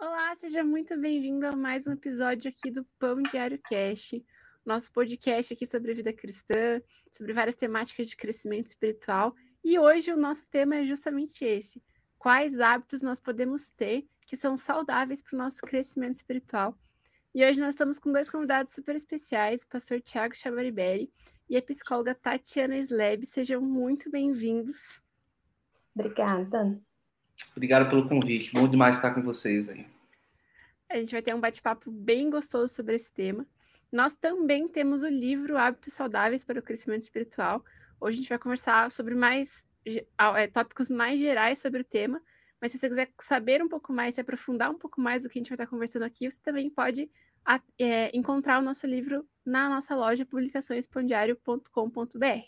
Olá, seja muito bem-vindo a mais um episódio aqui do Pão Diário Cast, nosso podcast aqui sobre a vida cristã, sobre várias temáticas de crescimento espiritual. E hoje o nosso tema é justamente esse: quais hábitos nós podemos ter que são saudáveis para o nosso crescimento espiritual. E hoje nós estamos com dois convidados super especiais, o pastor Tiago Chavaribelli e a psicóloga Tatiana Sleb. Sejam muito bem-vindos. Obrigada. Obrigado pelo convite. Bom demais estar com vocês aí. A gente vai ter um bate-papo bem gostoso sobre esse tema. Nós também temos o livro Hábitos Saudáveis para o Crescimento Espiritual. Hoje a gente vai conversar sobre mais é, tópicos mais gerais sobre o tema, mas se você quiser saber um pouco mais, se aprofundar um pouco mais do que a gente vai estar conversando aqui, você também pode é, encontrar o nosso livro na nossa loja publicaçõespandiário.com.br.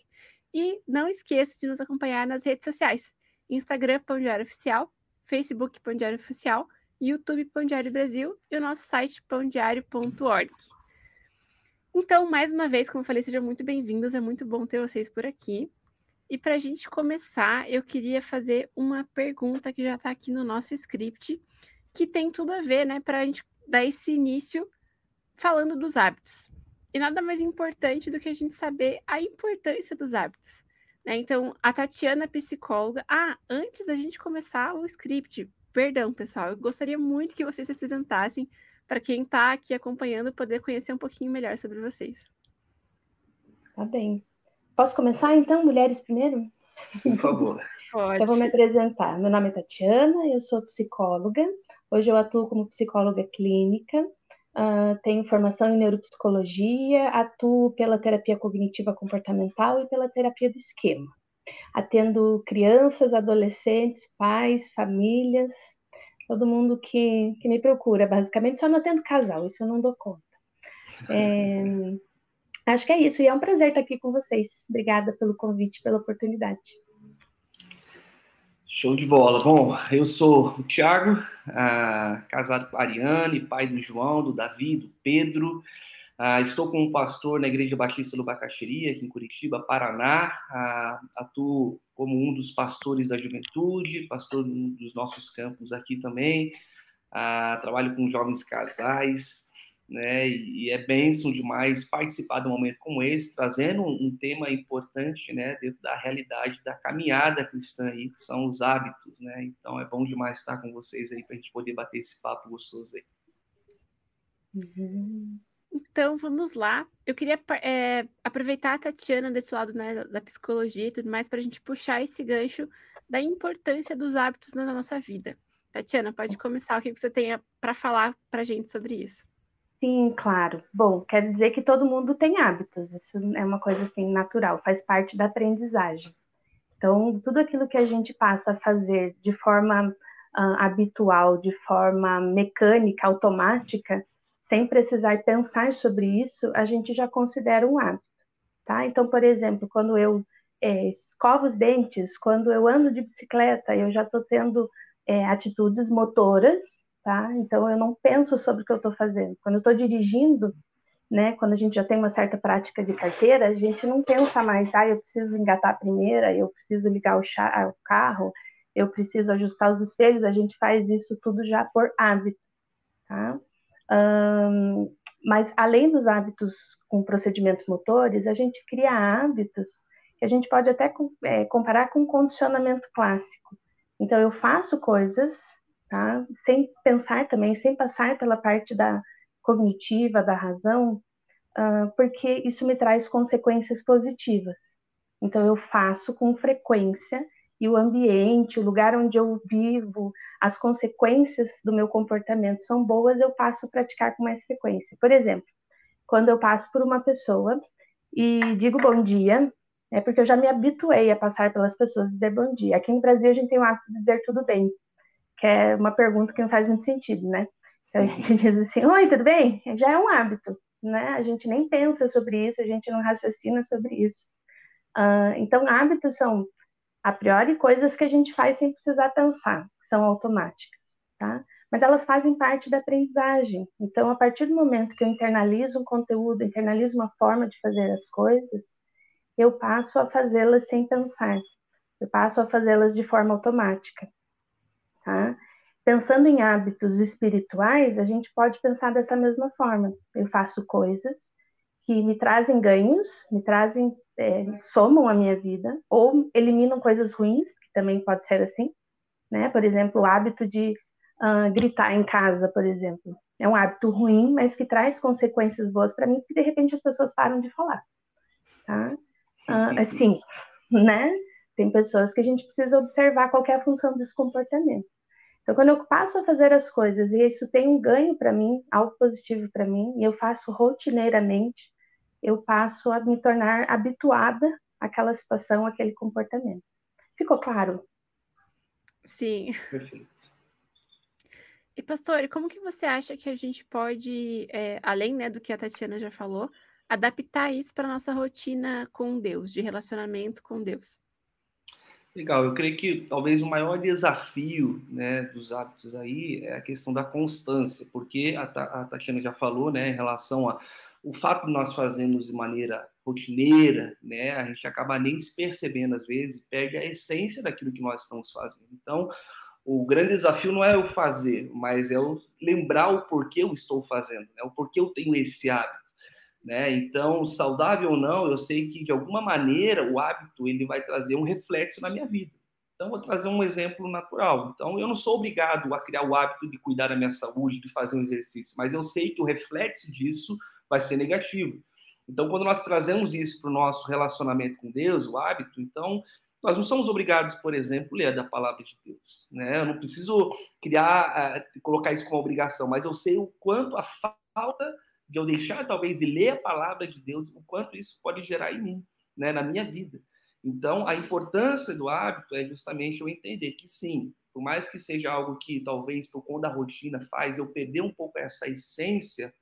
E não esqueça de nos acompanhar nas redes sociais. Instagram Pão Diário Oficial, Facebook Pão Diário Oficial, YouTube Pão Diário Brasil e o nosso site pãodiário.org. Então, mais uma vez, como eu falei, sejam muito bem-vindos, é muito bom ter vocês por aqui. E para a gente começar, eu queria fazer uma pergunta que já está aqui no nosso script, que tem tudo a ver, né, para a gente dar esse início falando dos hábitos. E nada mais importante do que a gente saber a importância dos hábitos. Né? Então, a Tatiana, psicóloga. Ah, antes da gente começar o script, perdão, pessoal, eu gostaria muito que vocês se apresentassem para quem está aqui acompanhando poder conhecer um pouquinho melhor sobre vocês. Tá bem. Posso começar então, mulheres primeiro? Por favor. Pode. Eu vou me apresentar. Meu nome é Tatiana, eu sou psicóloga. Hoje eu atuo como psicóloga clínica Uh, tenho formação em neuropsicologia, atuo pela terapia cognitiva comportamental e pela terapia do esquema. Atendo crianças, adolescentes, pais, famílias, todo mundo que, que me procura, basicamente. Só não atendo casal, isso eu não dou conta. É, acho que é isso, e é um prazer estar aqui com vocês. Obrigada pelo convite, pela oportunidade. Show de bola. Bom, eu sou o Thiago, ah, casado com a Ariane, pai do João, do Davi, do Pedro. Ah, estou como pastor na Igreja Batista do Bacaxiri, aqui em Curitiba, Paraná. Ah, atuo como um dos pastores da juventude, pastor dos nossos campos aqui também. trabalho com jovens casais né? E, é bênção demais participar de um momento como esse, trazendo um, um, tema importante, né? Dentro da realidade da caminhada cristã aí, que são os hábitos, né? Então é bom demais estar com vocês aí para a gente poder bater esse papo gostoso aí. Uhum. Então vamos lá. Eu queria é, aproveitar a Tatiana desse lado né, da psicologia e tudo mais para a gente puxar esse gancho da importância dos hábitos na nossa vida. Tatiana, pode começar o que você tenha para falar para a gente sobre isso. Sim, claro. Bom, quer dizer que todo mundo tem hábitos. Isso é uma coisa assim natural, faz parte da aprendizagem. Então, tudo aquilo que a gente passa a fazer de forma uh, habitual, de forma mecânica, automática, sem precisar pensar sobre isso, a gente já considera um hábito, tá? Então, por exemplo, quando eu é, escovo os dentes, quando eu ando de bicicleta, eu já estou tendo é, atitudes motoras tá? Então eu não penso sobre o que eu estou fazendo. Quando eu estou dirigindo, né, quando a gente já tem uma certa prática de carteira, a gente não pensa mais, ah, eu preciso engatar a primeira, eu preciso ligar o, o carro, eu preciso ajustar os espelhos, a gente faz isso tudo já por hábito, tá? Mas além dos hábitos com procedimentos motores, a gente cria hábitos que a gente pode até é, comparar com condicionamento clássico. Então eu faço coisas tá? Sem pensar também, sem passar pela parte da cognitiva, da razão, uh, porque isso me traz consequências positivas. Então eu faço com frequência e o ambiente, o lugar onde eu vivo, as consequências do meu comportamento são boas, eu passo a praticar com mais frequência. Por exemplo, quando eu passo por uma pessoa e digo bom dia, é porque eu já me habituei a passar pelas pessoas e dizer bom dia. Aqui no Brasil a gente tem o hábito de dizer tudo bem que é uma pergunta que não faz muito sentido, né? Então, a gente diz assim, oi, tudo bem? Já é um hábito, né? A gente nem pensa sobre isso, a gente não raciocina sobre isso. Uh, então, hábitos são, a priori, coisas que a gente faz sem precisar pensar, que são automáticas, tá? Mas elas fazem parte da aprendizagem. Então, a partir do momento que eu internalizo um conteúdo, internalizo uma forma de fazer as coisas, eu passo a fazê-las sem pensar. Eu passo a fazê-las de forma automática tá? pensando em hábitos espirituais, a gente pode pensar dessa mesma forma. Eu faço coisas que me trazem ganhos, me trazem, é, somam a minha vida, ou eliminam coisas ruins, que também pode ser assim, né? Por exemplo, o hábito de uh, gritar em casa, por exemplo. É um hábito ruim, mas que traz consequências boas para mim, porque de repente as pessoas param de falar, tá? Uh, assim, né? Tem pessoas que a gente precisa observar qual é a função desse comportamento. Então, quando eu passo a fazer as coisas e isso tem um ganho para mim, algo positivo para mim, e eu faço rotineiramente, eu passo a me tornar habituada àquela situação, àquele comportamento. Ficou claro? Sim. Perfeito. E, pastor, como que você acha que a gente pode, é, além né, do que a Tatiana já falou, adaptar isso para a nossa rotina com Deus, de relacionamento com Deus? Legal, eu creio que talvez o maior desafio né, dos hábitos aí é a questão da constância, porque a, a Tatiana já falou né, em relação a o fato de nós fazermos de maneira rotineira, né, a gente acaba nem se percebendo às vezes, perde a essência daquilo que nós estamos fazendo. Então, o grande desafio não é o fazer, mas é lembrar o porquê eu estou fazendo, né, o porquê eu tenho esse hábito. Né? Então, saudável ou não, eu sei que de alguma maneira o hábito ele vai trazer um reflexo na minha vida. Então, vou trazer um exemplo natural. Então, eu não sou obrigado a criar o hábito de cuidar da minha saúde, de fazer um exercício, mas eu sei que o reflexo disso vai ser negativo. Então, quando nós trazemos isso para o nosso relacionamento com Deus, o hábito, então nós não somos obrigados, por exemplo, a ler da palavra de Deus. Né? Eu não preciso criar, uh, colocar isso como obrigação, mas eu sei o quanto a falta de eu deixar, talvez, de ler a palavra de Deus, o quanto isso pode gerar em mim, né? na minha vida. Então, a importância do hábito é justamente eu entender que sim, por mais que seja algo que talvez por conta da rotina faz eu perder um pouco essa essência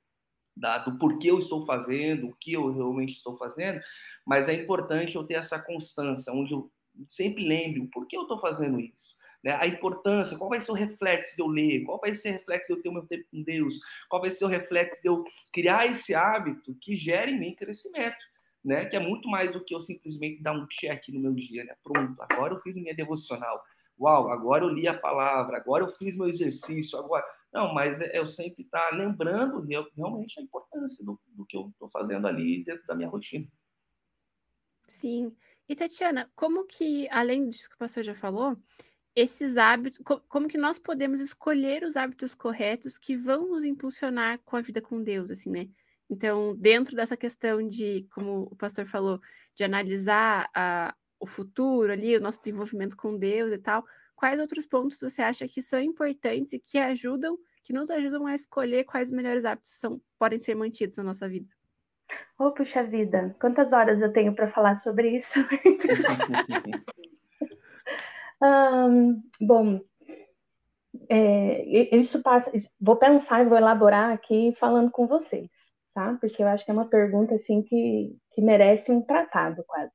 da, do porquê eu estou fazendo, o que eu realmente estou fazendo, mas é importante eu ter essa constância, onde eu sempre lembre o porquê eu estou fazendo isso. Né? A importância, qual vai ser o reflexo de eu ler, qual vai ser o reflexo de eu ter o meu tempo com Deus, qual vai ser o reflexo de eu criar esse hábito que gere em mim crescimento. Né? Que é muito mais do que eu simplesmente dar um check no meu dia, né? Pronto, agora eu fiz minha devocional. Uau, agora eu li a palavra, agora eu fiz meu exercício, agora não, mas é, eu sempre estar tá lembrando realmente a importância do, do que eu estou fazendo ali dentro da minha rotina. Sim. E Tatiana, como que, além disso que o pastor já falou, esses hábitos, como que nós podemos escolher os hábitos corretos que vão nos impulsionar com a vida com Deus, assim, né? Então, dentro dessa questão de, como o pastor falou, de analisar a, o futuro ali, o nosso desenvolvimento com Deus e tal, quais outros pontos você acha que são importantes e que ajudam, que nos ajudam a escolher quais os melhores hábitos são, podem ser mantidos na nossa vida? Oh, puxa vida, quantas horas eu tenho para falar sobre isso? bom, é, isso passa. Vou pensar e vou elaborar aqui falando com vocês, tá? Porque eu acho que é uma pergunta assim que, que merece um tratado quase.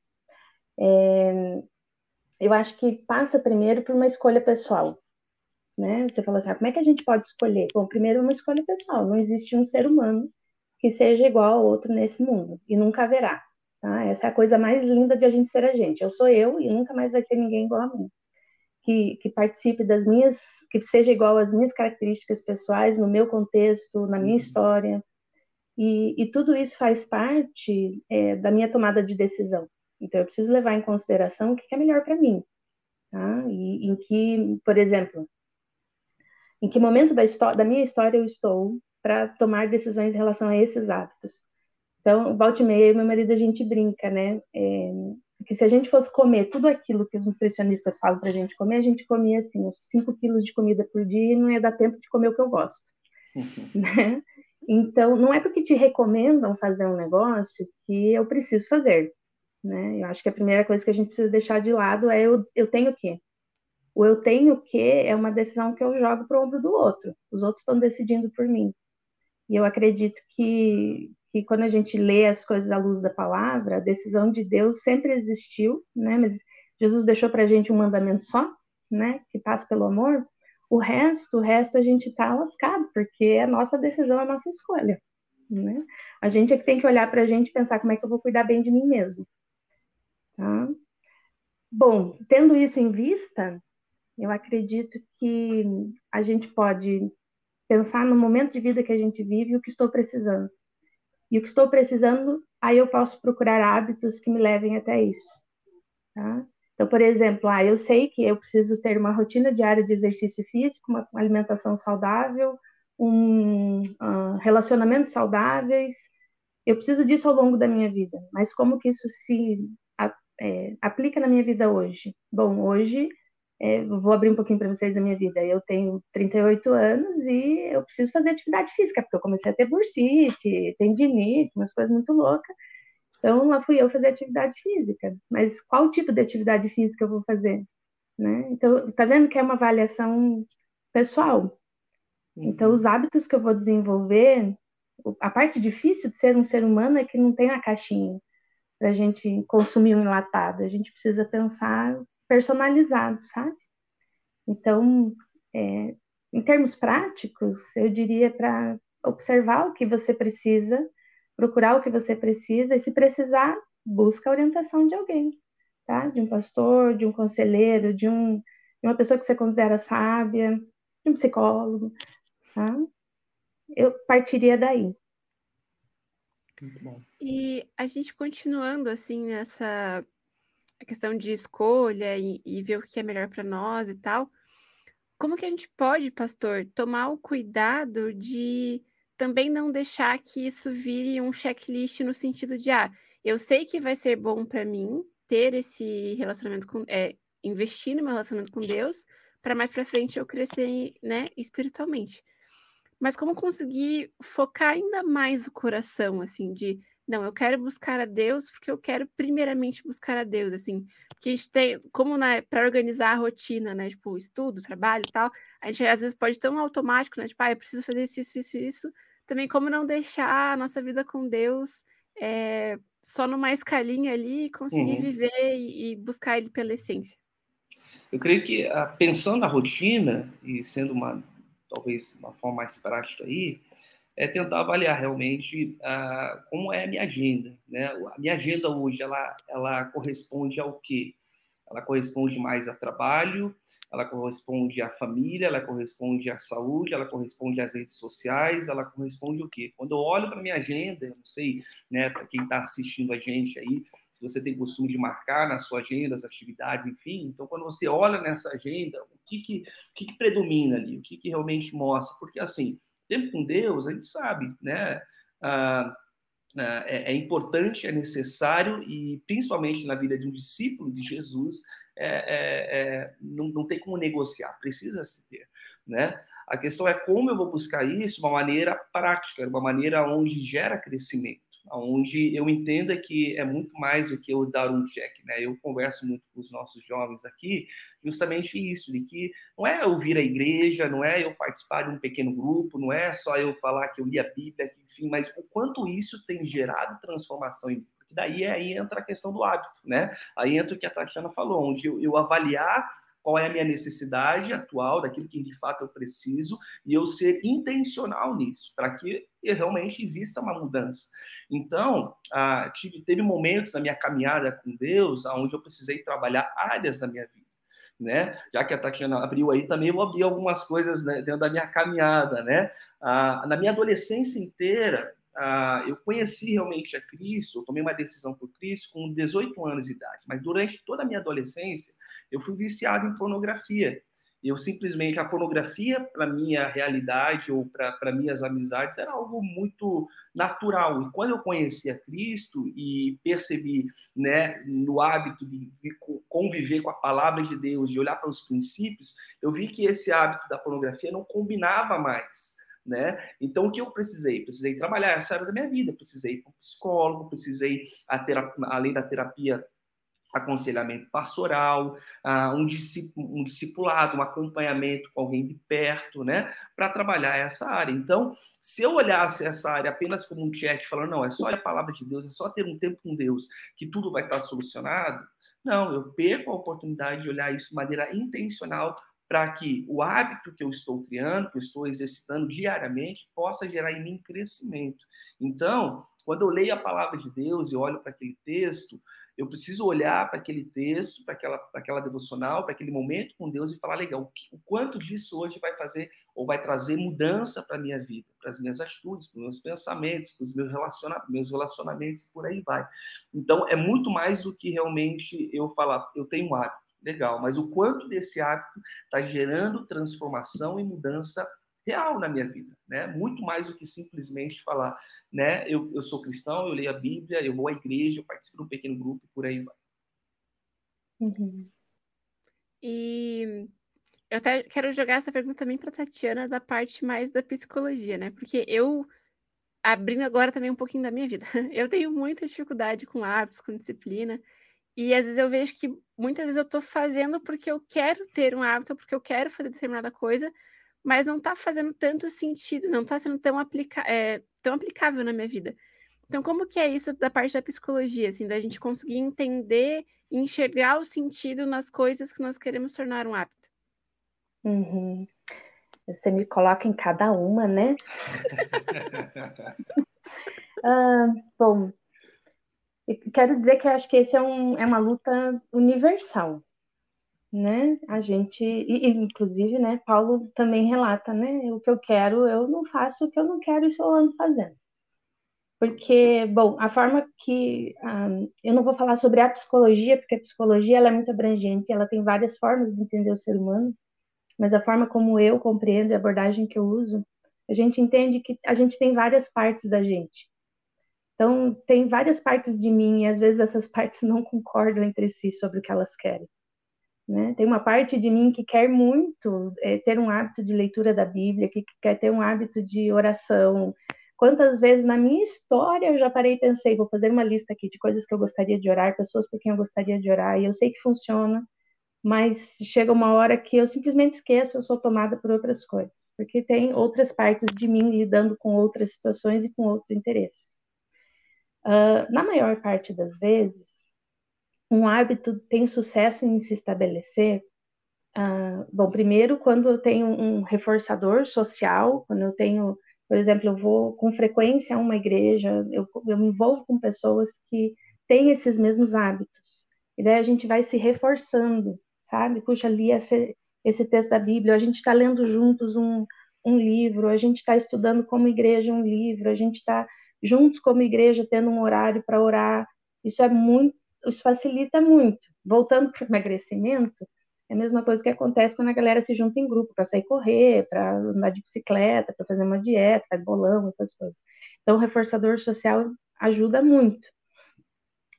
É, eu acho que passa primeiro por uma escolha pessoal. Né? Você falou assim, ah, como é que a gente pode escolher? Bom, primeiro uma escolha pessoal. Não existe um ser humano que seja igual ao outro nesse mundo e nunca haverá. Tá? Essa é a coisa mais linda de a gente ser a gente. Eu sou eu e nunca mais vai ter ninguém igual a mim. Que, que participe das minhas, que seja igual às minhas características pessoais, no meu contexto, na minha uhum. história. E, e tudo isso faz parte é, da minha tomada de decisão. Então, eu preciso levar em consideração o que é melhor para mim. Tá? E em que, por exemplo, em que momento da, história, da minha história eu estou para tomar decisões em relação a esses hábitos. Então, volta e meia, meu marido, a gente brinca, né? É, que se a gente fosse comer tudo aquilo que os nutricionistas falam para a gente comer, a gente comia, assim, uns 5 quilos de comida por dia e não ia dar tempo de comer o que eu gosto. né? Então, não é porque te recomendam fazer um negócio que eu preciso fazer. Né? Eu acho que a primeira coisa que a gente precisa deixar de lado é eu, eu tenho o quê? O eu tenho o quê é uma decisão que eu jogo para o ombro do outro. Os outros estão decidindo por mim. E eu acredito que, que quando a gente lê as coisas à luz da palavra, a decisão de Deus sempre existiu, né? Mas Jesus deixou para a gente um mandamento só, né? Que passa pelo amor. O resto, o resto a gente está lascado, porque é a nossa decisão, é a nossa escolha. Né? A gente é que tem que olhar para a gente e pensar como é que eu vou cuidar bem de mim mesmo. Tá? Bom, tendo isso em vista, Eu acredito que a gente pode pensar no momento de vida que a gente vive e o que estou precisando. E o que estou precisando, aí eu posso procurar hábitos que me levem até isso. Tá? Então, por exemplo, ah, eu sei que eu preciso ter uma rotina diária de exercício físico, uma alimentação saudável, um uh, relacionamentos saudáveis. Eu preciso disso ao longo da minha vida. Mas como que isso se é, aplica na minha vida hoje? Bom, hoje é, vou abrir um pouquinho para vocês da minha vida. Eu tenho 38 anos e eu preciso fazer atividade física, porque eu comecei a ter bursite, tendinite, umas coisas muito loucas. Então, lá fui eu fazer atividade física. Mas qual tipo de atividade física eu vou fazer? Né? Então, tá vendo que é uma avaliação pessoal. Então, uhum. os hábitos que eu vou desenvolver, a parte difícil de ser um ser humano é que não tem a caixinha para a gente consumir um enlatado. A gente precisa pensar personalizado, sabe? Então, é, em termos práticos, eu diria para observar o que você precisa procurar o que você precisa e, se precisar, busca a orientação de alguém, tá? De um pastor, de um conselheiro, de, um, de uma pessoa que você considera sábia, de um psicólogo, tá? Eu partiria daí. Muito bom. E a gente continuando assim nessa questão de escolha e, e ver o que é melhor para nós e tal, como que a gente pode, pastor, tomar o cuidado de também não deixar que isso vire um checklist no sentido de, ah, eu sei que vai ser bom para mim ter esse relacionamento com, é, investir no meu relacionamento com Deus, para mais para frente eu crescer, né, espiritualmente. Mas como conseguir focar ainda mais o coração, assim, de não, eu quero buscar a Deus porque eu quero primeiramente buscar a Deus, assim, porque a gente tem, como né, para organizar a rotina, né, tipo, estudo, trabalho e tal, a gente às vezes pode ter um automático, né, tipo, ah, eu preciso fazer isso, isso, isso, isso, também como não deixar a nossa vida com Deus é, só numa escalinha ali, conseguir uhum. viver e, e, buscar Ele pela essência. Eu creio que, ah, pensando na rotina, e sendo uma, talvez, uma forma mais prática aí, é tentar avaliar realmente uh, como é a minha agenda. Né? A minha agenda hoje, ela, ela corresponde ao quê? Ela corresponde mais a trabalho, ela corresponde à família, ela corresponde à saúde, ela corresponde às redes sociais, ela corresponde o quê? Quando eu olho para minha agenda, eu não sei, né, para quem está assistindo a gente aí, se você tem costume de marcar na sua agenda as atividades, enfim, então quando você olha nessa agenda, o que que, que, que predomina ali, o que, que realmente mostra? Porque assim, tempo com Deus, a gente sabe, né? Ah, ah, é, é, importante, é necessário e principalmente na vida de um discípulo de Jesus, é, é, é, não, não tem como negociar, precisa se ter, né? A questão é como eu vou buscar isso uma maneira prática, uma maneira onde gera crescimento onde eu entenda que é muito mais do que eu dar um check, né? Eu converso muito com os nossos jovens aqui, justamente isso, de que não é eu vir à igreja, não é eu participar de um pequeno grupo, não é só eu falar que eu li a Bíblia, enfim, mas o quanto isso tem gerado transformação em porque daí aí entra a questão do hábito, né? Aí entra o que a Tatiana falou, onde eu, eu avaliar qual é a minha necessidade atual, daquilo que de fato eu preciso, e eu ser intencional nisso, para que realmente exista uma mudança. Então, ah, tive, teve momentos na minha caminhada com Deus onde eu precisei trabalhar áreas da minha vida. Né? Já que a Tatiana abriu aí, também eu vou abrir algumas coisas né, dentro da minha caminhada, né? Ah, na minha adolescência inteira, ah, eu conheci realmente a Cristo, eu tomei uma decisão por Cristo com 18 anos de idade, mas durante toda a minha adolescência, eu fui viciado em pornografia eu simplesmente a pornografia para minha realidade ou para minhas amizades era algo muito natural e quando eu conheci a Cristo e percebi né no hábito de, conviver com a palavra de Deus de olhar para os princípios eu vi que esse hábito da pornografia não combinava mais né? Então, o que eu precisei? Precisei trabalhar essa área da minha vida, precisei ir para um psicólogo, precisei, terapia, além da terapia aconselhamento pastoral, uh, um, discipulado, um acompanhamento com alguém de perto, né, para trabalhar essa área. Então, se eu olhasse essa área apenas como um check, falando, não, é só a palavra de Deus, é só ter um tempo com Deus, que tudo vai estar solucionado, não, eu perco a oportunidade de olhar isso de maneira intencional para que o hábito que eu estou criando, que eu estou exercitando diariamente, possa gerar em mim crescimento. Então, quando eu leio a palavra de Deus e olho para aquele texto, Eu preciso olhar para aquele texto, para aquela, aquela devocional, para aquele momento com Deus e falar, legal, o, o quanto disso hoje vai fazer ou vai trazer mudança para a minha vida, para as minhas atitudes, para os meus pensamentos, para os meus, relaciona meus relacionamentos, por aí vai. Então, é muito mais do que realmente eu falar, eu tenho um hábito, legal, mas o quanto desse hábito está gerando transformação e mudança real na minha vida, né? Muito mais do que simplesmente falar, né? Eu, eu sou cristão, eu leio a Bíblia, eu vou à igreja, eu participo de um pequeno grupo, por aí vai. Uhum. E eu até quero jogar essa pergunta também para Tatiana da parte mais da psicologia, né? Porque eu abrindo agora também um pouquinho da minha vida, eu tenho muita dificuldade com hábitos, com disciplina. E às vezes eu vejo que muitas vezes eu estou fazendo porque eu quero ter um hábito, porque eu quero fazer determinada coisa, mas não está fazendo tanto sentido, não está sendo tão, aplica é, tão aplicável na minha vida. Então, como que é isso da parte da psicologia, assim, da gente conseguir entender e enxergar o sentido nas coisas que nós queremos tornar um hábito? Uhum. Você me coloca em cada uma, né? ah, bom, quero dizer que acho que esse é, um, é uma luta universal, né? A gente, e, inclusive, né, Paulo também relata, né? O que eu quero, eu não faço, o que eu não quero, isso eu ando fazendo. Porque, bom, a forma que. Um, eu não vou falar sobre a psicologia, porque a psicologia ela é muito abrangente, ela tem várias formas de entender o ser humano, mas a forma como eu compreendo e a abordagem que eu uso, a gente entende que a gente tem várias partes da gente. Então, tem várias partes de mim, e às vezes essas partes não concordam entre si sobre o que elas querem. Né? Tem uma parte de mim que quer muito é, ter um hábito de leitura da Bíblia, que quer ter um hábito de oração. Quantas vezes na minha história eu já parei e pensei, vou fazer uma lista aqui de coisas que eu gostaria de orar, pessoas por quem eu gostaria de orar, e eu sei que funciona, mas chega uma hora que eu simplesmente esqueço, eu sou tomada por outras coisas, porque tem outras partes de mim lidando com outras situações e com outros interesses. Uh, na maior parte das vezes, um hábito tem sucesso em se estabelecer? Ah, bom, primeiro, quando eu tenho um reforçador social, quando eu tenho, por exemplo, eu vou com frequência a uma igreja, eu, eu me envolvo com pessoas que têm esses mesmos hábitos. E daí a gente vai se reforçando, sabe? Puxa, li esse, esse texto da Bíblia, a gente está lendo juntos um, um livro, a gente está estudando como igreja um livro, a gente está juntos como igreja tendo um horário para orar. Isso é muito isso facilita muito. Voltando para o emagrecimento, é a mesma coisa que acontece quando a galera se junta em grupo para sair correr, para andar de bicicleta, para fazer uma dieta, faz bolão, essas coisas. Então, o reforçador social ajuda muito.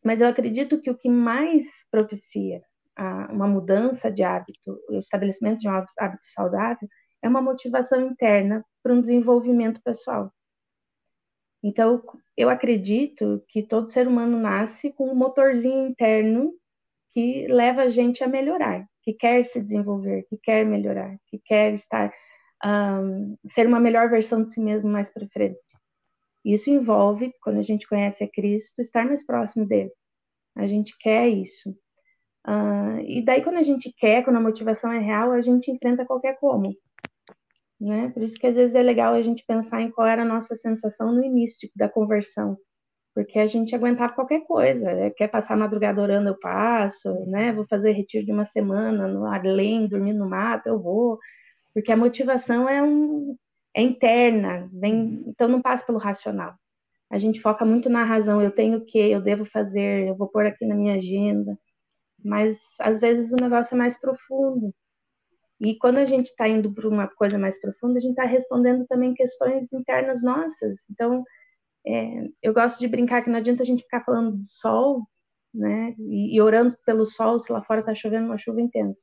Mas eu acredito que o que mais propicia a, uma mudança de hábito, o estabelecimento de um hábito saudável, é uma motivação interna para um desenvolvimento pessoal. Então, eu acredito que todo ser humano nasce com um motorzinho interno que leva a gente a melhorar, que quer se desenvolver, que quer melhorar, que quer estar um, ser uma melhor versão de si mesmo mais para frente. Isso envolve, quando a gente conhece a Cristo, estar mais próximo dele. A gente quer isso. Uh, e daí, quando a gente quer, quando a motivação é real, a gente enfrenta qualquer como né? Por isso que às vezes é legal a gente pensar em qual era a nossa sensação no início tipo, da conversão, porque a gente aguentava qualquer coisa, né? quer passar a madrugada orando, eu passo, né? Vou fazer retiro de uma semana no além, dormir no mato, eu vou, porque a motivação é um é interna, vem, então não passa pelo racional. A gente foca muito na razão, eu tenho o que, eu devo fazer, eu vou pôr aqui na minha agenda, mas às vezes o negócio é mais profundo. E quando a gente está indo para uma coisa mais profunda, a gente está respondendo também questões internas nossas. Então, é, eu gosto de brincar que não adianta a gente ficar falando de sol, né? E, e orando pelo sol se lá fora está chovendo uma chuva intensa.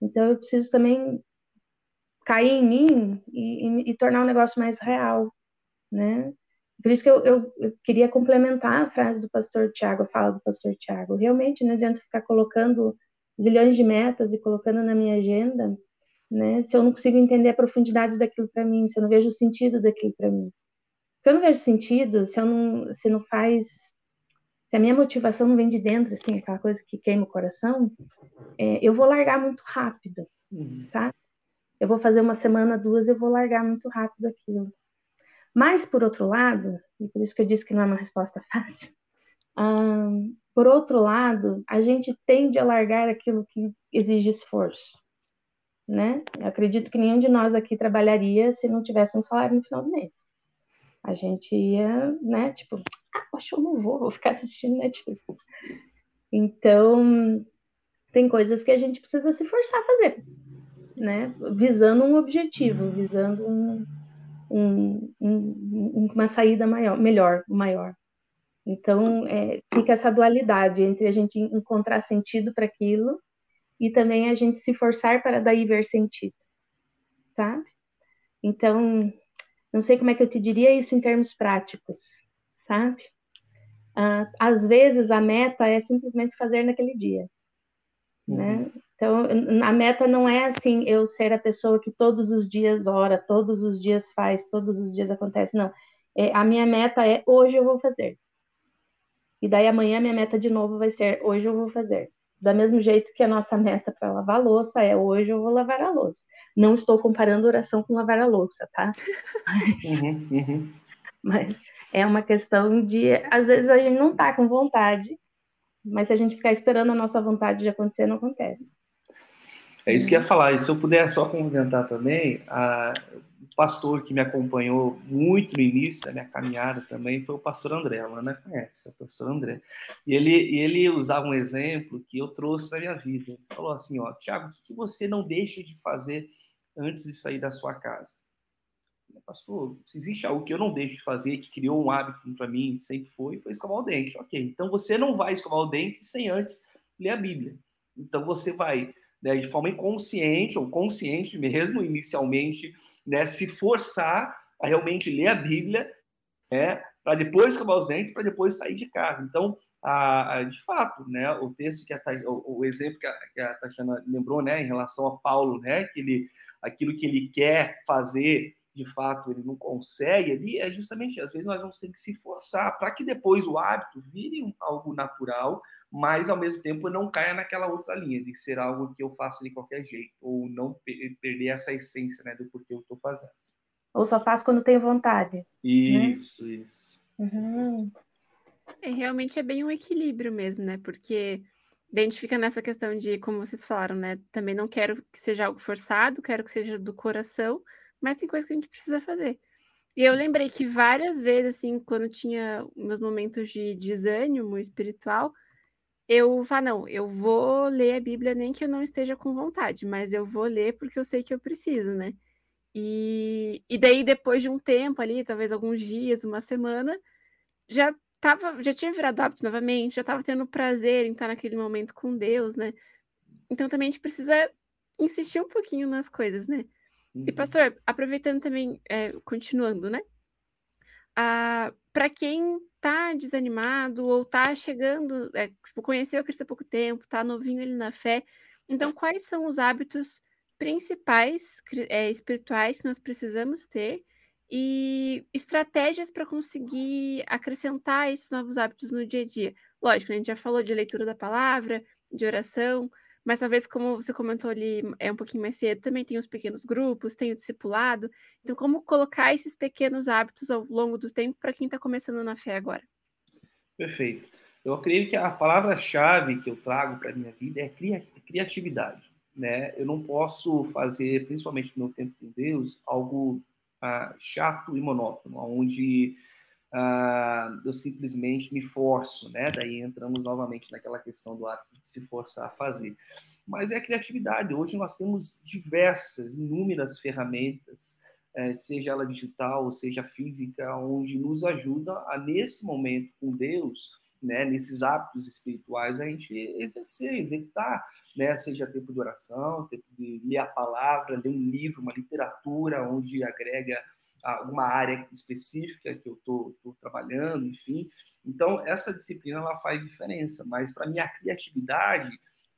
Então, eu preciso também cair em mim e, e, e tornar o negócio mais real, né? Por isso que eu, eu, eu, queria complementar a frase do pastor Tiago, a fala do pastor Tiago. Realmente não adianta ficar colocando zilhões de metas e colocando na minha agenda, né? Se eu não consigo entender a profundidade daquilo para mim, se eu não vejo o sentido daquilo para mim. Se eu não vejo sentido, se eu não, se não faz, se a minha motivação não vem de dentro, assim, aquela coisa que queima o coração, é, eu vou largar muito rápido, uhum. sabe? Eu vou fazer uma semana, duas, eu vou largar muito rápido aquilo. Mas, por outro lado, e por isso que eu disse que não é uma resposta fácil, hum, por outro lado, a gente tende a largar aquilo que exige esforço, né? Eu acredito que nenhum de nós aqui trabalharia se não tivesse um salário no final do mês. A gente ia, né, tipo, ah, poxa, eu não vou, vou ficar assistindo Netflix. Então, tem coisas que a gente precisa se forçar a fazer, né? Visando um objetivo, visando um, um, um, uma saída maior, melhor, maior. Então, é, fica essa dualidade entre a gente encontrar sentido para aquilo e também a gente se forçar para daí ver sentido, sabe? Então, não sei como é que eu te diria isso em termos práticos, sabe? Ah, às vezes a meta é simplesmente fazer naquele dia, né? uhum. né? Então, a meta não é assim, eu ser a pessoa que todos os dias ora, todos os dias faz, todos os dias acontece, não. É, a minha meta é hoje eu vou fazer. E daí amanhã minha meta de novo vai ser hoje eu vou fazer. Da mesmo jeito que a nossa meta para lavar a louça é hoje eu vou lavar a louça. Não estou comparando oração com lavar a louça, tá? Mas, uhum, uhum. mas é uma questão de, às vezes a gente não tá com vontade, mas se a gente ficar esperando a nossa vontade de acontecer, não acontece. É isso que eu ia falar. E se eu puder só complementar também, a, pastor que me acompanhou muito no início da minha caminhada também foi o pastor André. A Ana conhece, o pastor André. E ele, ele usava um exemplo que eu trouxe para minha vida. Ele falou assim: ó, Tiago, o que, que você não deixa de fazer antes de sair da sua casa? Pastor, se existe algo que eu não deixo de fazer, que criou um hábito para mim, sempre foi, foi escovar o dente. Ok, então você não vai escovar o dente sem antes ler a Bíblia. Então você vai né, de forma inconsciente ou consciente mesmo, inicialmente, né, se forçar a realmente ler a Bíblia, né, para depois escovar os dentes, para depois sair de casa. Então, a, a, de fato, né, o texto que a, o, o, exemplo que a, que a Tatiana lembrou, né, em relação a Paulo, né, que ele, aquilo que ele quer fazer, de fato, ele não consegue, ali é justamente, às vezes nós vamos ter que se forçar para que depois o hábito vire algo natural, mas ao mesmo tempo não caia naquela outra linha de ser algo que eu faço de qualquer jeito, ou não perder essa essência né, do porquê eu estou fazendo. Ou só faço quando tenho vontade. Né? Isso, né? isso. Uhum. É, realmente é bem um equilíbrio mesmo, né? Porque identifica nessa questão de, como vocês falaram, né? Também não quero que seja algo forçado, quero que seja do coração, mas tem coisa que a gente precisa fazer. E eu lembrei que várias vezes, assim, quando tinha meus momentos de desânimo espiritual, eu falo, não, eu vou ler a Bíblia nem que eu não esteja com vontade, mas eu vou ler porque eu sei que eu preciso, né? E, e daí, depois de um tempo ali, talvez alguns dias, uma semana, já tava, já tinha virado hábito novamente, já estava tendo prazer em estar naquele momento com Deus, né? Então também a gente precisa insistir um pouquinho nas coisas, né? Uhum. E, pastor, aproveitando também, é, continuando, né? Ah, para quem tá desanimado ou tá chegando, é, tipo, conheceu a Cristo há pouco tempo, tá novinho ali na fé. Então, quais são os hábitos principais é, espirituais que nós precisamos ter e estratégias para conseguir acrescentar esses novos hábitos no dia a dia? Lógico, né, a gente já falou de leitura da palavra, de oração, mas talvez, como você comentou ali, é um pouquinho mais cedo, também tem os pequenos grupos, tem o discipulado. Então, como colocar esses pequenos hábitos ao longo do tempo para quem está começando na fé agora? Perfeito. Eu acredito que a palavra-chave que eu trago para a minha vida é criatividade. Né? Eu não posso fazer, principalmente no meu tempo com Deus, algo ah, chato e monótono, onde uh, eu simplesmente me forço, né? Daí entramos novamente naquela questão do hábito de se forçar a fazer. Mas é a criatividade. Hoje nós temos diversas, inúmeras ferramentas, eh, seja ela digital, seja física, onde nos ajuda a, nesse momento com Deus, né, nesses hábitos espirituais, a gente exercer, executar, né, seja tempo de oração, tempo de ler a palavra, ler um livro, uma literatura, onde agrega alguma área específica que eu estou trabalhando, enfim. Então, essa disciplina ela faz diferença, mas para minha criatividade,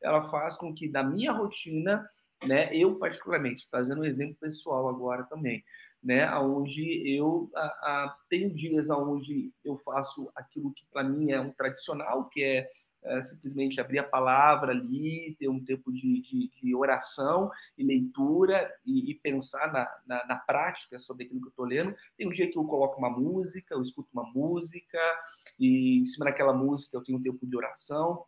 ela faz com que da minha rotina, né, eu particularmente, trazendo um exemplo pessoal agora também, né, onde eu a, a, tenho dias onde eu faço aquilo que para mim é um tradicional, que é é, simplesmente abrir a palavra ali, ter um tempo de, de, de oração e leitura e, e pensar na, na, na, prática sobre aquilo que eu estou lendo. Tem um dia que eu coloco uma música, eu escuto uma música e em cima daquela música eu tenho um tempo de oração.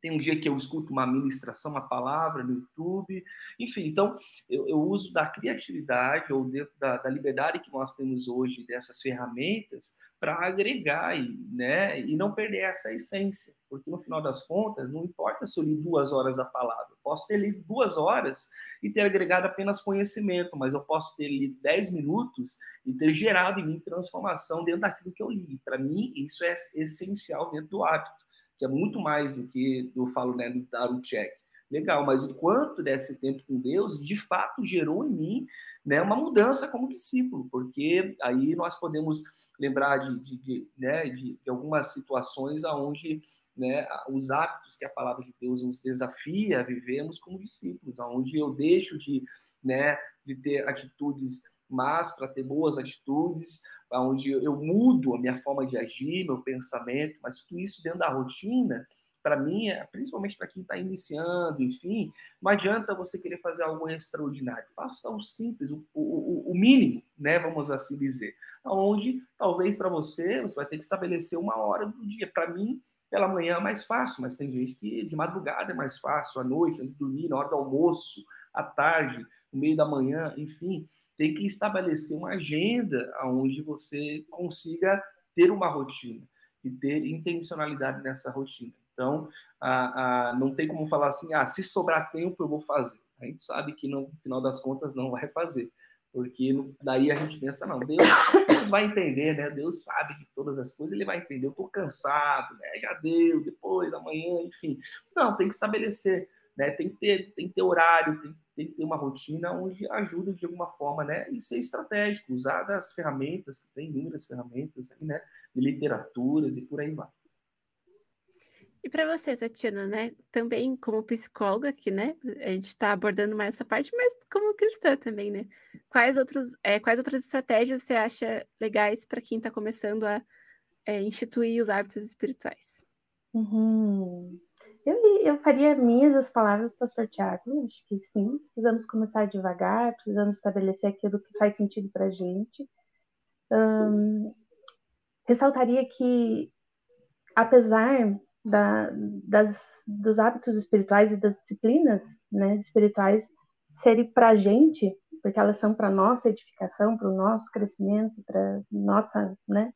Tem um dia que eu escuto uma ministração, uma palavra no YouTube, enfim. Então, eu, eu uso da criatividade ou dentro da, da, liberdade que nós temos hoje dessas ferramentas para agregar e, né, e não perder essa essência. Porque no final das contas, não importa se eu li duas horas da palavra, eu posso ter lido duas horas e ter agregado apenas conhecimento, mas eu posso ter lido dez minutos e ter gerado em mim transformação dentro daquilo que eu li. Para mim, isso é essencial dentro do hábito que é muito mais do que eu falo, né, do dar um check. Legal, mas o quanto desse tempo com Deus, de fato, gerou em mim né, uma mudança como discípulo, porque aí nós podemos lembrar de, de, de né, de, de algumas situações onde né, os hábitos que a palavra de Deus nos desafia a vivermos como discípulos, onde eu deixo de, né, de ter atitudes mas para ter boas atitudes, onde eu mudo a minha forma de agir, meu pensamento, mas tudo isso dentro da rotina, para mim, é, principalmente para quem está iniciando, enfim, não adianta você querer fazer algo extraordinário. Faça o simples, o, o, o mínimo, né? Vamos assim dizer. Onde talvez para você você vai ter que estabelecer uma hora do dia. Para mim, pela manhã é mais fácil, mas tem gente que de madrugada é mais fácil, à noite, antes de dormir, na hora do almoço à tarde, no meio da manhã, enfim, tem que estabelecer uma agenda onde você consiga ter uma rotina e ter intencionalidade nessa rotina. Então, a, a, não tem como falar assim, ah, se sobrar tempo eu vou fazer. A gente sabe que no final das contas não vai fazer, porque daí a gente pensa, não, Deus, Deus vai entender, né? Deus sabe de todas as coisas, ele vai entender. Eu estou cansado, né? Já deu, depois, amanhã, enfim. Não, tem que estabelecer né? Tem que ter, tem que ter horário, tem, tem que ter uma rotina onde ajuda de alguma forma, né? E ser estratégico, usar das ferramentas, que tem inúmeras ferramentas, né? De literaturas e por aí vai. E para você, Tatiana, né? Também como psicóloga aqui, né? A gente está abordando mais essa parte, mas como cristã também, né? Quais, outros, é, quais outras estratégias você acha legais para quem está começando a é, instituir os hábitos espirituais? Uhum. Eu, eu faria minhas as palavras do pastor Tiago, acho que sim, precisamos começar devagar, precisamos estabelecer aquilo que faz sentido para a gente. Um, ressaltaria que, apesar da, das, dos hábitos espirituais e das disciplinas né, espirituais serem para a gente, porque elas são para nossa edificação, para o nosso crescimento, para nossa, né?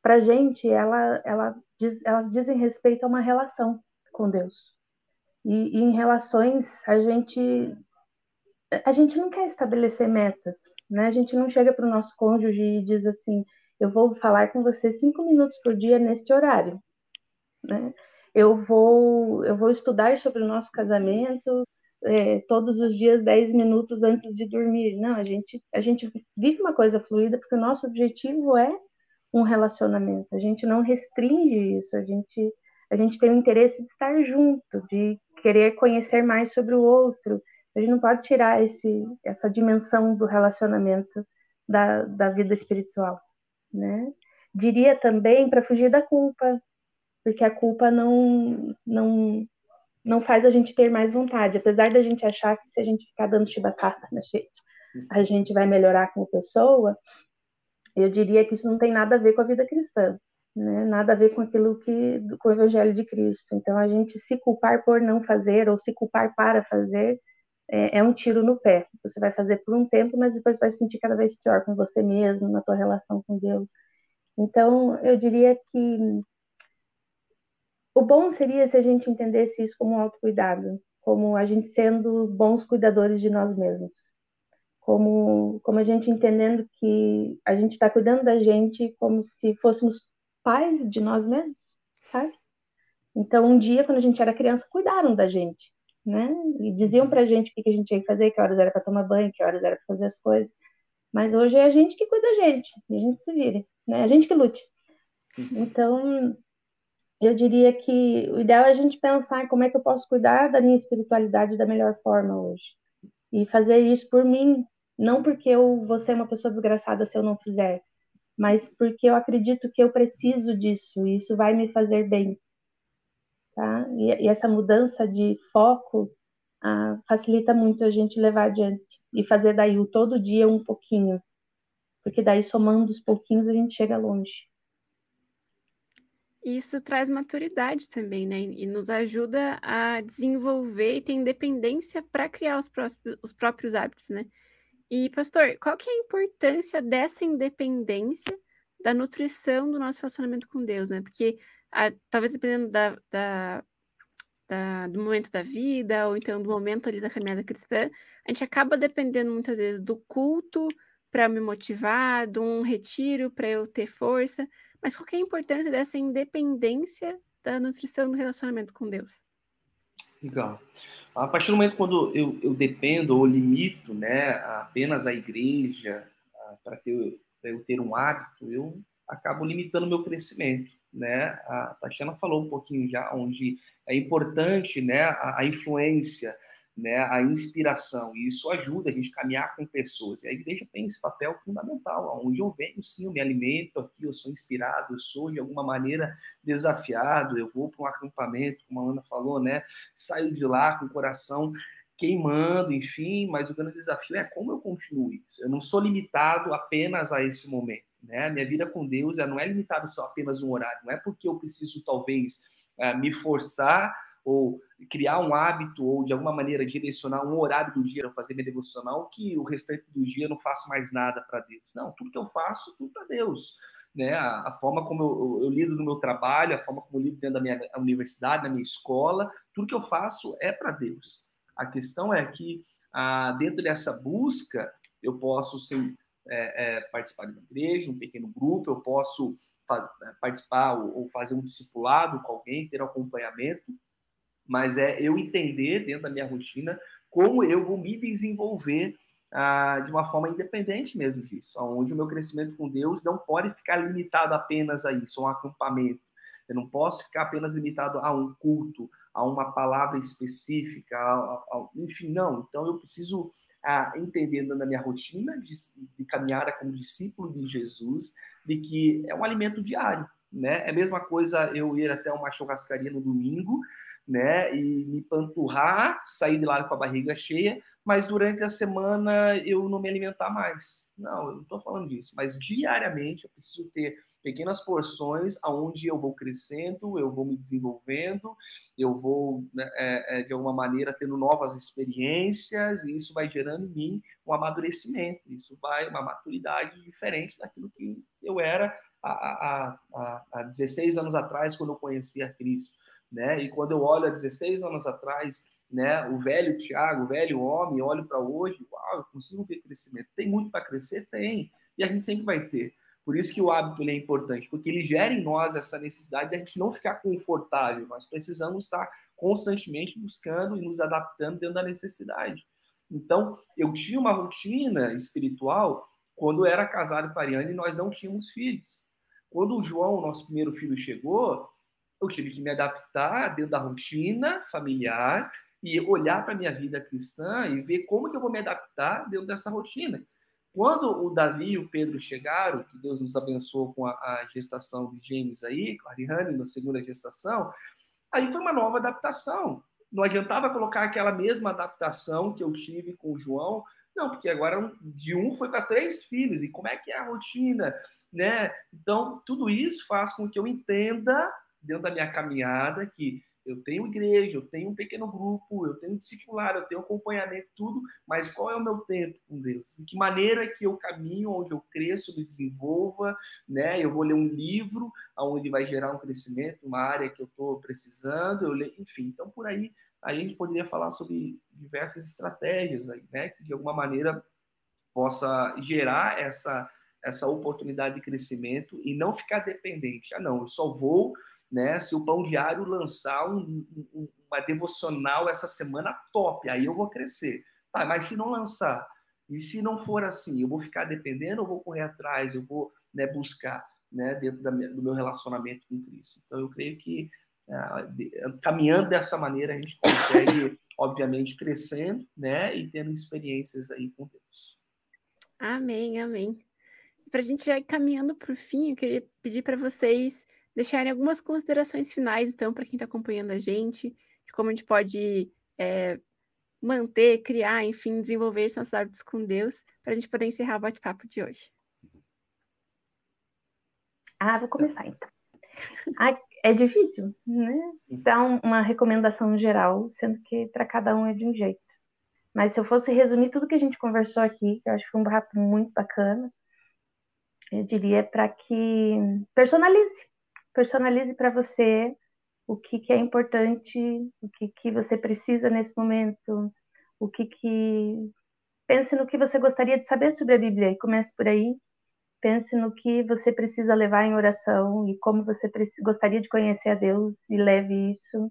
Para gente, ela, ela diz, elas dizem respeito a uma relação com Deus. E, e em relações, a gente a gente não quer estabelecer metas, né? A gente não chega para o nosso cônjuge e diz assim, eu vou falar com você cinco minutos por dia neste horário, né? Eu vou, eu vou estudar sobre o nosso casamento é, todos os dias dez minutos antes de dormir. Não, a gente, a gente vive uma coisa fluida porque o nosso objetivo é um relacionamento. A gente não restringe isso, a gente a gente tem o interesse de estar junto, de querer conhecer mais sobre o outro. A gente não pode tirar esse, essa dimensão do relacionamento da, da vida espiritual, né? Diria também para fugir da culpa, porque a culpa não, não, não faz a gente ter mais vontade, apesar da gente achar que se a gente ficar dando chibatada na gente, a gente vai melhorar como pessoa, eu diria que isso não tem nada a ver com a vida cristã né? nada a ver com aquilo que com o Evangelho de Cristo. Então, a gente se culpar por não fazer ou se culpar para fazer é, é, um tiro no pé. Você vai fazer por um tempo, mas depois vai se sentir cada vez pior com você mesmo, na tua relação com Deus. Então, eu diria que o bom seria se a gente entendesse isso como um autocuidado, como a gente sendo bons cuidadores de nós mesmos. Como, como a gente entendendo que a gente está cuidando da gente como se fôssemos pais de nós mesmos, sabe? Então, um dia, quando a gente era criança, cuidaram da gente, né? E diziam pra gente o que a gente tinha que fazer, que horas era para tomar banho, que horas era para fazer as coisas. Mas hoje é a gente que cuida da gente, a gente se vira, né? A gente que lute. Então, eu diria que o ideal é a gente pensar como é que eu posso cuidar da minha espiritualidade da melhor forma hoje. E fazer isso por mim, não porque eu vou ser uma pessoa desgraçada se eu não fizer, mas porque eu acredito que eu preciso disso e isso vai me fazer bem. tá? E, e essa mudança de foco ah, facilita muito a gente levar adiante e fazer daí o todo dia um pouquinho, porque daí somando os pouquinhos a gente chega longe. Isso traz maturidade também, né? E nos ajuda a desenvolver e ter independência para criar os, próprios, os próprios hábitos, né? E, pastor, qual que é a importância dessa independência da nutrição do nosso relacionamento com Deus, né? Porque a, talvez dependendo da, da, da, do momento da vida, ou então do momento ali da caminhada cristã, a gente acaba dependendo muitas vezes do culto para me motivar, de um retiro para eu ter força. Mas qual é a importância dessa independência da nutrição no relacionamento com Deus? Legal. A partir do momento quando eu, eu dependo ou limito né, apenas a igreja para ter, eu ter um hábito, eu acabo limitando meu crescimento. Né? A Tatiana falou um pouquinho já, onde é importante né, a, a influência né, a inspiração, e isso ajuda a gente a caminhar com pessoas. E a igreja tem esse papel fundamental, onde eu venho, sim, eu me alimento aqui, eu sou inspirado, eu sou de alguma maneira desafiado, eu vou para um acampamento, como a Ana falou, né, saio de lá com o coração queimando, enfim, mas o grande desafio é como eu continuo isso. Eu não sou limitado apenas a esse momento, né? Minha vida com Deus não é limitada só apenas um horário, não é porque eu preciso talvez eh, me forçar ou criar um hábito ou de alguma maneira direcionar um horário do dia para fazer minha devocional que o restante do dia eu não faço mais nada para Deus. Não, tudo que eu faço, tudo para Deus. Né? A, a forma como eu, eu, eu, lido no meu trabalho, a forma como eu lido dentro da minha universidade, na minha escola, tudo que eu faço é para Deus. A questão é que ah, dentro dessa busca eu posso ser, é, é, participar de uma igreja, um pequeno grupo, eu posso participar ou, ou fazer um discipulado com alguém, ter um acompanhamento, mas é eu entender dentro da minha rotina como eu vou me desenvolver ah, de uma forma independente mesmo disso, onde o meu crescimento com Deus não pode ficar limitado apenas a isso, a um acampamento. Eu não posso ficar apenas limitado a um culto, a uma palavra específica, a, a, enfim, não. Então eu preciso ah, entender na minha rotina de, de como discípulo de Jesus, de que é um alimento diário, né? É a mesma coisa eu ir até uma churrascaria no domingo né? E me panturrar, sair de lá com a barriga cheia, mas durante a semana eu não me alimentar mais. Não, eu não estou falando disso, mas diariamente eu preciso ter pequenas porções aonde eu vou crescendo, eu vou me desenvolvendo, eu vou né, é, é, de alguma maneira tendo novas experiências e isso vai gerando em mim um amadurecimento, isso vai uma maturidade diferente daquilo que eu era há, há, há 16 anos atrás quando eu conhecia Cristo né? E quando eu olho há 16 anos atrás, né, o velho Tiago, o velho homem, olho para hoje, uau, eu consigo ver crescimento. Tem muito para crescer? Tem. E a gente sempre vai ter. Por isso que o hábito é importante, porque ele gera em nós essa necessidade de a gente não ficar confortável. Nós precisamos estar constantemente buscando e nos adaptando dentro da necessidade. Então, eu tinha uma rotina espiritual quando eu era casado com a Ariane e nós não tínhamos filhos. Quando o João, nosso primeiro filho, chegou, eu tive que me adaptar dentro da rotina familiar e olhar para a minha vida cristã e ver como que eu vou me adaptar dentro dessa rotina. Quando o Davi e o Pedro chegaram, que Deus nos abençoou com a, a gestação de James aí, com a Ariane na segunda gestação, aí foi uma nova adaptação. Não adiantava colocar aquela mesma adaptação que eu tive com o João, não, porque agora de um foi para três filhos, e como é que é a rotina, né? Então, tudo isso faz com que eu entenda dentro da minha caminhada que eu tenho igreja, eu tenho um pequeno grupo, eu tenho discipular, eu tenho acompanhamento, tudo, mas qual é o meu tempo com Deus? De que maneira que eu caminho, onde eu cresço, me desenvolva, né? Eu vou ler um livro onde vai gerar um crescimento, uma área que eu estou precisando, eu leio, enfim. Então, por aí, aí a gente poderia falar sobre diversas estratégias aí, né? Que de alguma maneira possa gerar essa essa oportunidade de crescimento e não ficar dependente. Ah, não, eu só vou né? Se o Pão Diário lançar um, um, uma devocional essa semana, top, aí eu vou crescer. Tá, mas se não lançar, e se não for assim, eu vou ficar dependendo ou vou correr atrás, eu vou né, buscar né, dentro da, do meu relacionamento com Cristo. Então, eu creio que ah, caminhando dessa maneira, a gente consegue, obviamente, crescendo né, e tendo experiências aí com Deus. Amém, amém. Para a gente ir caminhando para o fim, eu queria pedir para vocês deixarem algumas considerações finais, então, para quem está acompanhando a gente, de como a gente pode é, manter, criar, enfim, desenvolver esses nossos hábitos com Deus, para a gente poder encerrar o bate-papo de hoje. Ah, vou começar então. Ah, é difícil, né? Dar uma recomendação geral, sendo que para cada um é de um jeito. Mas se eu fosse resumir tudo que a gente conversou aqui, que eu acho que foi um papo muito bacana, eu diria para que personalize, personalize para você o que, que é importante, o que, que você precisa nesse momento, o que que pense no que você gostaria de saber sobre a Bíblia e comece por aí. Pense no que você precisa levar em oração e como você gostaria de conhecer a Deus e leve isso.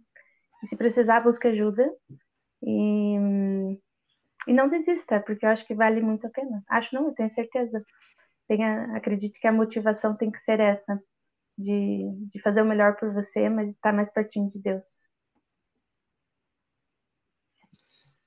E se precisar, busque ajuda. E, e não desista, porque eu acho que vale muito a pena. Acho não, eu tenho certeza. Tenha, acredite que a motivação tem que ser essa de, de fazer o melhor por você, mas estar mais pertinho de Deus.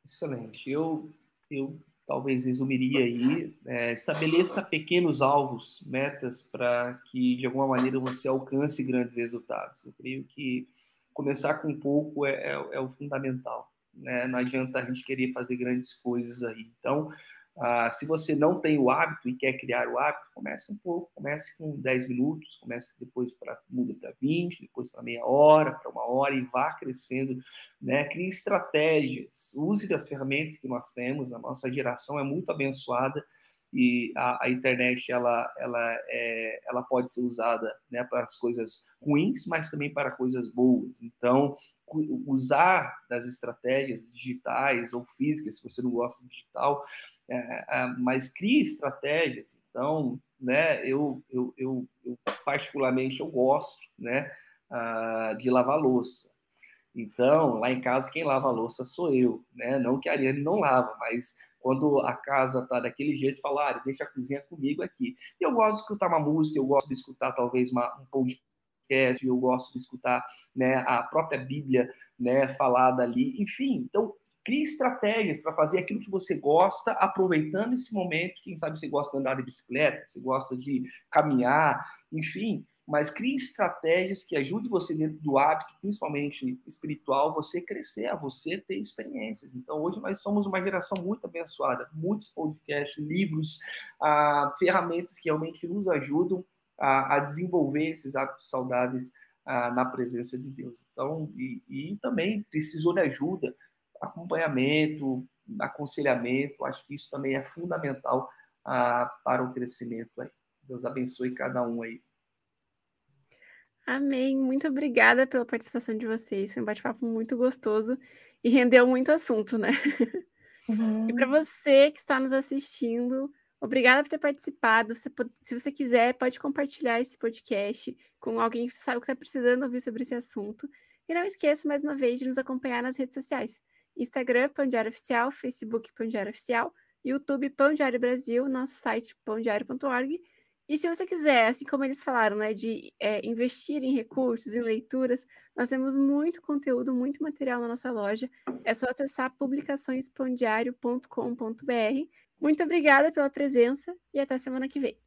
Excelente. Eu, eu talvez resumiria aí, é, estabeleça pequenos alvos, metas, para que de alguma maneira você alcance grandes resultados. Eu creio que começar com pouco é, é, é o fundamental. Né? Não adianta a gente querer fazer grandes coisas aí. Então, ah, se você não tem o hábito e quer criar o hábito, comece um pouco, comece com 10 minutos, comece depois para muda para 20, depois para meia hora, para uma hora e vá crescendo, né? Crie estratégias, use das ferramentas que nós temos, a nossa geração é muito abençoada e a, a internet ela ela é, ela pode ser usada né, para as coisas ruins, mas também para coisas boas. Então, usar das estratégias digitais ou físicas, se você não gosta de digital, mas crie estratégias. Então, né, eu, eu, eu, eu particularmente eu gosto, né, uh, de lavar louça. Então, lá em casa quem lava louça sou eu, né? Não que a Ariane não lava, mas quando a casa está daquele jeito, falar, ah, deixa a cozinha comigo aqui. E eu gosto de escutar uma música, eu gosto de escutar talvez uma, um podcast, eu gosto de escutar né, a própria Bíblia né, falada ali. Enfim, então Crie estratégias para fazer aquilo que você gosta, aproveitando esse momento. Quem sabe você gosta de andar de bicicleta, você gosta de caminhar, enfim. Mas crie estratégias que ajudem você dentro do hábito, principalmente espiritual, você crescer, a você ter experiências. Então, hoje nós somos uma geração muito abençoada. Muitos podcasts, livros, ah, ferramentas que realmente nos ajudam a, a desenvolver esses hábitos saudáveis ah, na presença de Deus. Então, e, e também precisou de ajuda acompanhamento, aconselhamento, acho que isso também é fundamental ah, para o crescimento aí. Deus abençoe cada um aí. Amém. Muito obrigada pela participação de vocês. Foi um bate-papo muito gostoso e rendeu muito assunto, né? Uhum. E para você que está nos assistindo, obrigada por ter participado. Pode, se você quiser, pode compartilhar esse podcast com alguém que sabe que está precisando ouvir sobre esse assunto. E não esqueça, mais uma vez, de nos acompanhar nas redes sociais. Instagram, Pão Diário Oficial, Facebook, Pão Diário Oficial, YouTube, Pão Diário Brasil, nosso site, pãodiário.org. E se você quiser, assim como eles falaram, né, de é, investir em recursos, em leituras, nós temos muito conteúdo, muito material na nossa loja. É só acessar publicaçõespãodiário.com.br. Muito obrigada pela presença e até semana que vem.